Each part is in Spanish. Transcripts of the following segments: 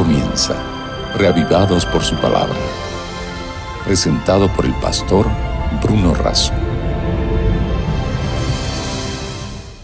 comienza, reavivados por su palabra. Presentado por el pastor Bruno Razo.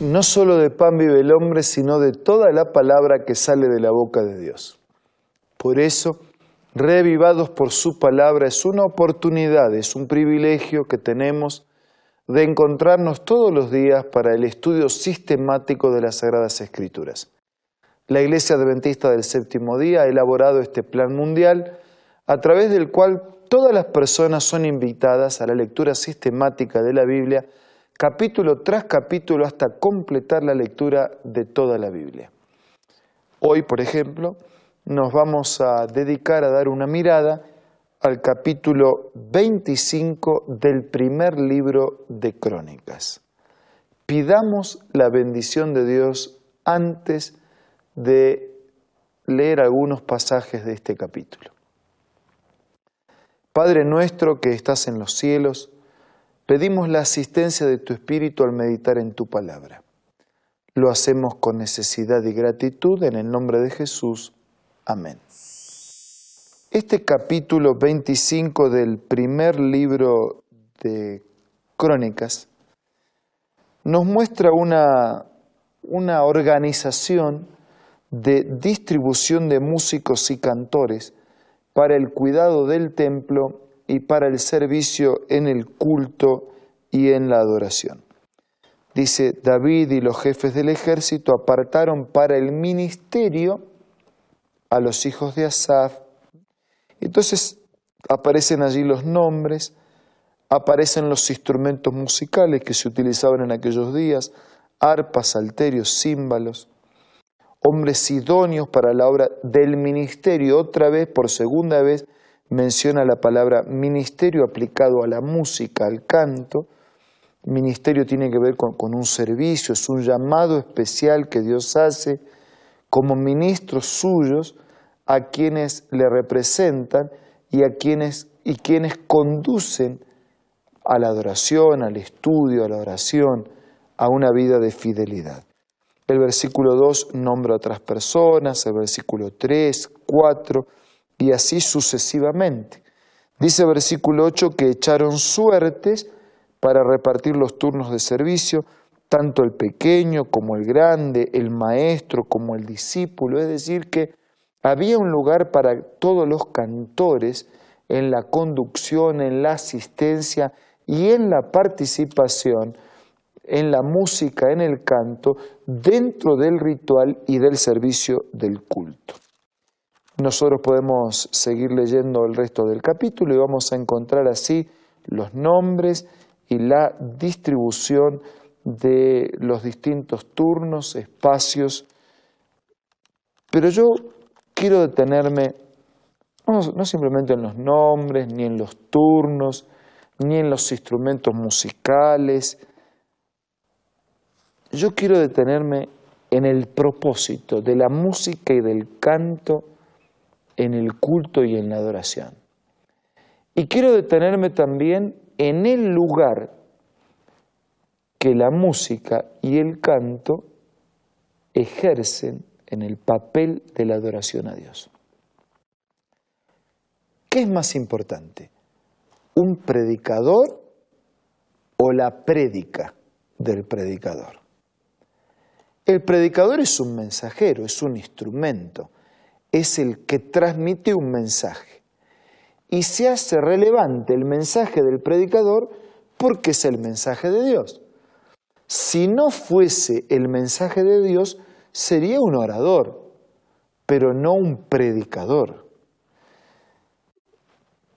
No solo de pan vive el hombre, sino de toda la palabra que sale de la boca de Dios. Por eso, reavivados por su palabra es una oportunidad, es un privilegio que tenemos de encontrarnos todos los días para el estudio sistemático de las Sagradas Escrituras. La Iglesia Adventista del Séptimo Día ha elaborado este plan mundial a través del cual todas las personas son invitadas a la lectura sistemática de la Biblia, capítulo tras capítulo, hasta completar la lectura de toda la Biblia. Hoy, por ejemplo, nos vamos a dedicar a dar una mirada al capítulo 25 del primer libro de Crónicas. Pidamos la bendición de Dios antes de leer algunos pasajes de este capítulo. Padre nuestro que estás en los cielos, pedimos la asistencia de tu Espíritu al meditar en tu palabra. Lo hacemos con necesidad y gratitud en el nombre de Jesús. Amén. Este capítulo 25 del primer libro de Crónicas nos muestra una, una organización de distribución de músicos y cantores para el cuidado del templo y para el servicio en el culto y en la adoración. Dice, David y los jefes del ejército apartaron para el ministerio a los hijos de Asaf. Entonces aparecen allí los nombres, aparecen los instrumentos musicales que se utilizaban en aquellos días, arpas, salterios, címbalos hombres idóneos para la obra del ministerio. Otra vez, por segunda vez, menciona la palabra ministerio aplicado a la música, al canto. Ministerio tiene que ver con, un servicio, es un llamado especial que Dios hace como ministros suyos a quienes le representan y a quienes, y quienes conducen a la adoración, al estudio, a la oración, a una vida de fidelidad. El versículo 2 nombra a otras personas, el versículo 3, 4 y así sucesivamente. Dice versículo 8 que echaron suertes para repartir los turnos de servicio, tanto el pequeño como el grande, el maestro como el discípulo, es decir, que había un lugar para todos los cantores en la conducción, en la asistencia y en la participación en la música, en el canto, dentro del ritual y del servicio del culto. Nosotros podemos seguir leyendo el resto del capítulo y vamos a encontrar así los nombres y la distribución de los distintos turnos, espacios. Pero yo quiero detenerme no, simplemente en los nombres, ni en los turnos, ni en los instrumentos musicales, yo quiero detenerme en el propósito de la música y del canto en el culto y en la adoración. Y quiero detenerme también en el lugar que la música y el canto ejercen en el papel de la adoración a Dios. ¿Qué es más importante? ¿Un predicador o la prédica del predicador? El predicador es un mensajero, es un instrumento, es el que transmite un mensaje. Y se hace relevante el mensaje del predicador porque es el mensaje de Dios. Si no fuese el mensaje de Dios, sería un orador, pero no un predicador.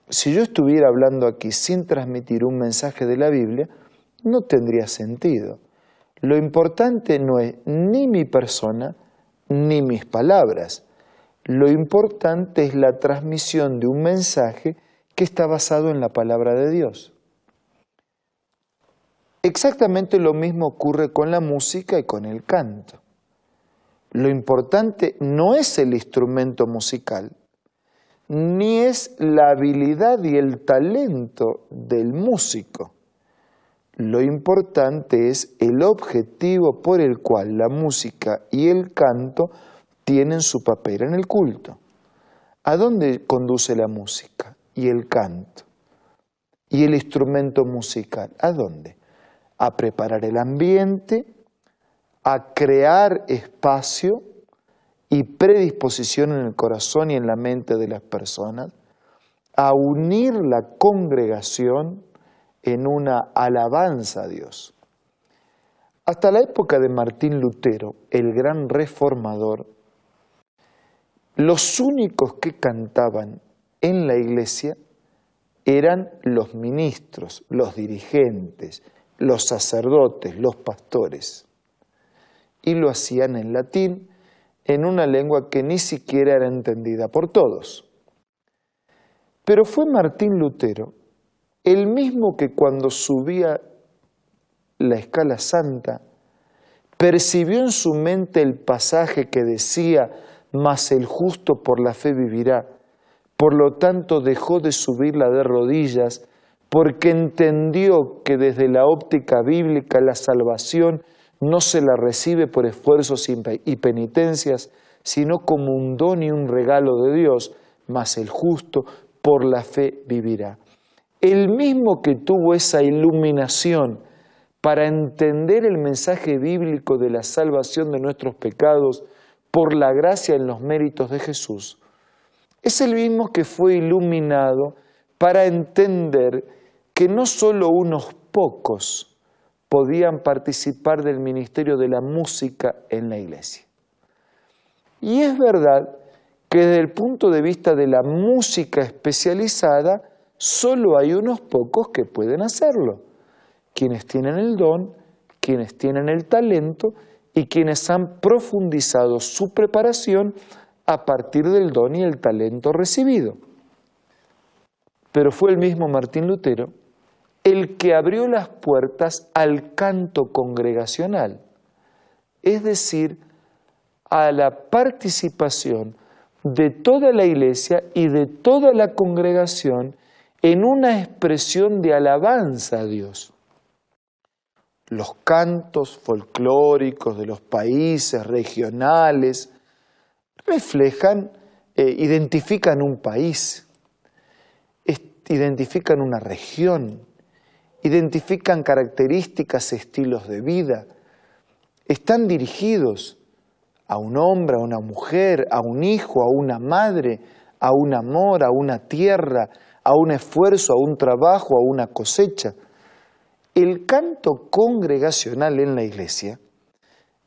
Si yo estuviera hablando aquí sin transmitir un mensaje de la Biblia, no tendría sentido. Lo importante no es ni mi persona ni mis palabras. Lo importante es la transmisión de un mensaje que está basado en la palabra de Dios. Exactamente lo mismo ocurre con la música y con el canto. Lo importante no es el instrumento musical, ni es la habilidad y el talento del músico. Lo importante es el objetivo por el cual la música y el canto tienen su papel en el culto. ¿A dónde conduce la música y el canto y el instrumento musical? ¿A dónde? A preparar el ambiente, a crear espacio y predisposición en el corazón y en la mente de las personas, a unir la congregación en una alabanza a Dios. Hasta la época de Martín Lutero, el gran reformador, los únicos que cantaban en la iglesia eran los ministros, los dirigentes, los sacerdotes, los pastores. Y lo hacían en latín, en una lengua que ni siquiera era entendida por todos. Pero fue Martín Lutero el mismo que cuando subía la escala santa, percibió en su mente el pasaje que decía, mas el justo por la fe vivirá. Por lo tanto dejó de subirla de rodillas porque entendió que desde la óptica bíblica la salvación no se la recibe por esfuerzos y penitencias, sino como un don y un regalo de Dios, mas el justo por la fe vivirá. El mismo que tuvo esa iluminación para entender el mensaje bíblico de la salvación de nuestros pecados, por la gracia en los méritos de Jesús, es el mismo que fue iluminado para entender que no solo unos pocos podían participar del ministerio de la música en la iglesia. Y es verdad que desde el punto de vista de la música especializada, solo hay unos pocos que pueden hacerlo, quienes tienen el don, quienes tienen el talento y quienes han profundizado su preparación a partir del don y el talento recibido. Pero fue el mismo Martín Lutero el que abrió las puertas al canto congregacional, es decir, a la participación de toda la iglesia y de toda la congregación en una expresión de alabanza a Dios. Los cantos folclóricos de los países regionales reflejan, eh, identifican un país, identifican una región, identifican características, estilos de vida, están dirigidos a un hombre, a una mujer, a un hijo, a una madre, a un amor, a una tierra, a un esfuerzo, a un trabajo, a una cosecha. El canto congregacional en la iglesia,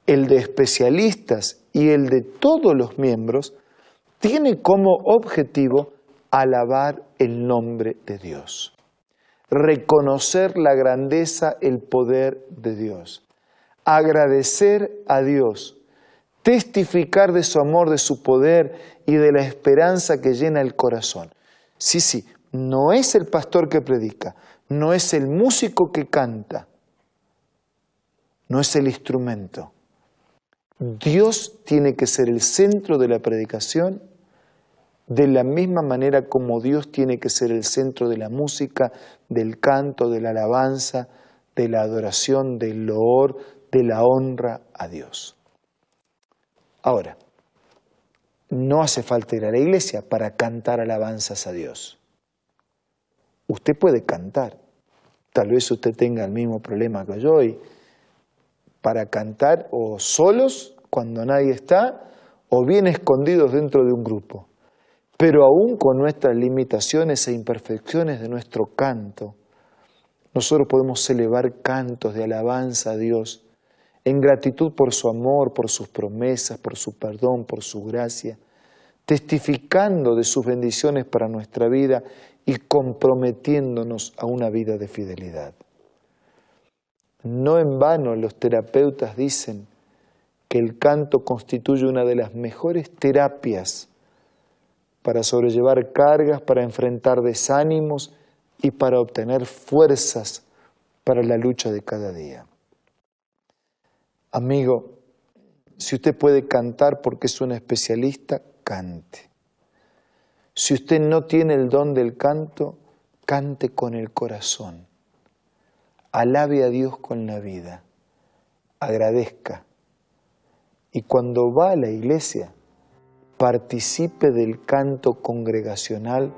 el de especialistas y el de todos los miembros, tiene como objetivo alabar el nombre de Dios, reconocer la grandeza, el poder de Dios, agradecer a Dios, testificar de su amor, de su poder y de la esperanza que llena el corazón. Sí, sí, no es el pastor que predica, no es el músico que canta, no es el instrumento. Dios tiene que ser el centro de la predicación de la misma manera como Dios tiene que ser el centro de la música, del canto, de la alabanza, de la adoración, del loor, de la honra a Dios. Ahora, no hace falta ir a la iglesia para cantar alabanzas a Dios. Usted puede cantar. Tal vez usted tenga el mismo problema que yo y para cantar o solos cuando nadie está o bien escondidos dentro de un grupo. Pero aún con nuestras limitaciones e imperfecciones de nuestro canto, nosotros podemos elevar cantos de alabanza a Dios en gratitud por su amor, por sus promesas, por su perdón, por su gracia, testificando de sus bendiciones para nuestra vida y comprometiéndonos a una vida de fidelidad. No en vano los terapeutas dicen que el canto constituye una de las mejores terapias para sobrellevar cargas, para enfrentar desánimos y para obtener fuerzas para la lucha de cada día. Amigo, si usted puede cantar porque es un especialista, cante. Si usted no tiene el don del canto, cante con el corazón. Alabe a Dios con la vida. Agradezca. Y cuando va a la iglesia, participe del canto congregacional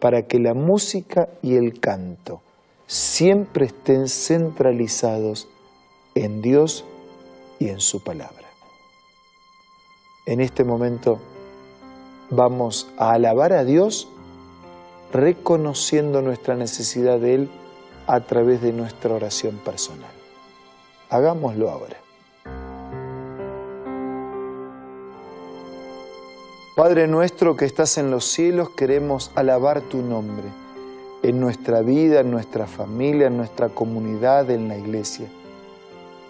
para que la música y el canto siempre estén centralizados en Dios y en su palabra. En este momento vamos a alabar a Dios reconociendo nuestra necesidad de Él a través de nuestra oración personal. Hagámoslo ahora. Padre nuestro que estás en los cielos, queremos alabar tu nombre en nuestra vida, en nuestra familia, en nuestra comunidad, en la iglesia.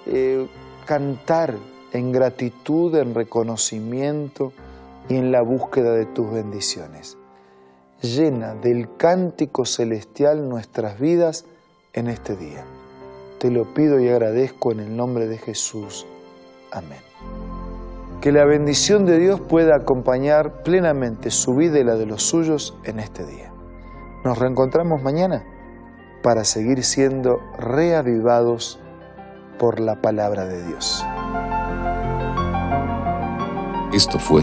Eh, cantar en gratitud, en reconocimiento y en la búsqueda de tus bendiciones. Llena del cántico celestial nuestras vidas en este día. Te lo pido y agradezco en el nombre de Jesús. Amén. Que la bendición de Dios pueda acompañar plenamente su vida y la de los suyos en este día. Nos reencontramos mañana para seguir siendo reavivados por la palabra de Dios. Esto fue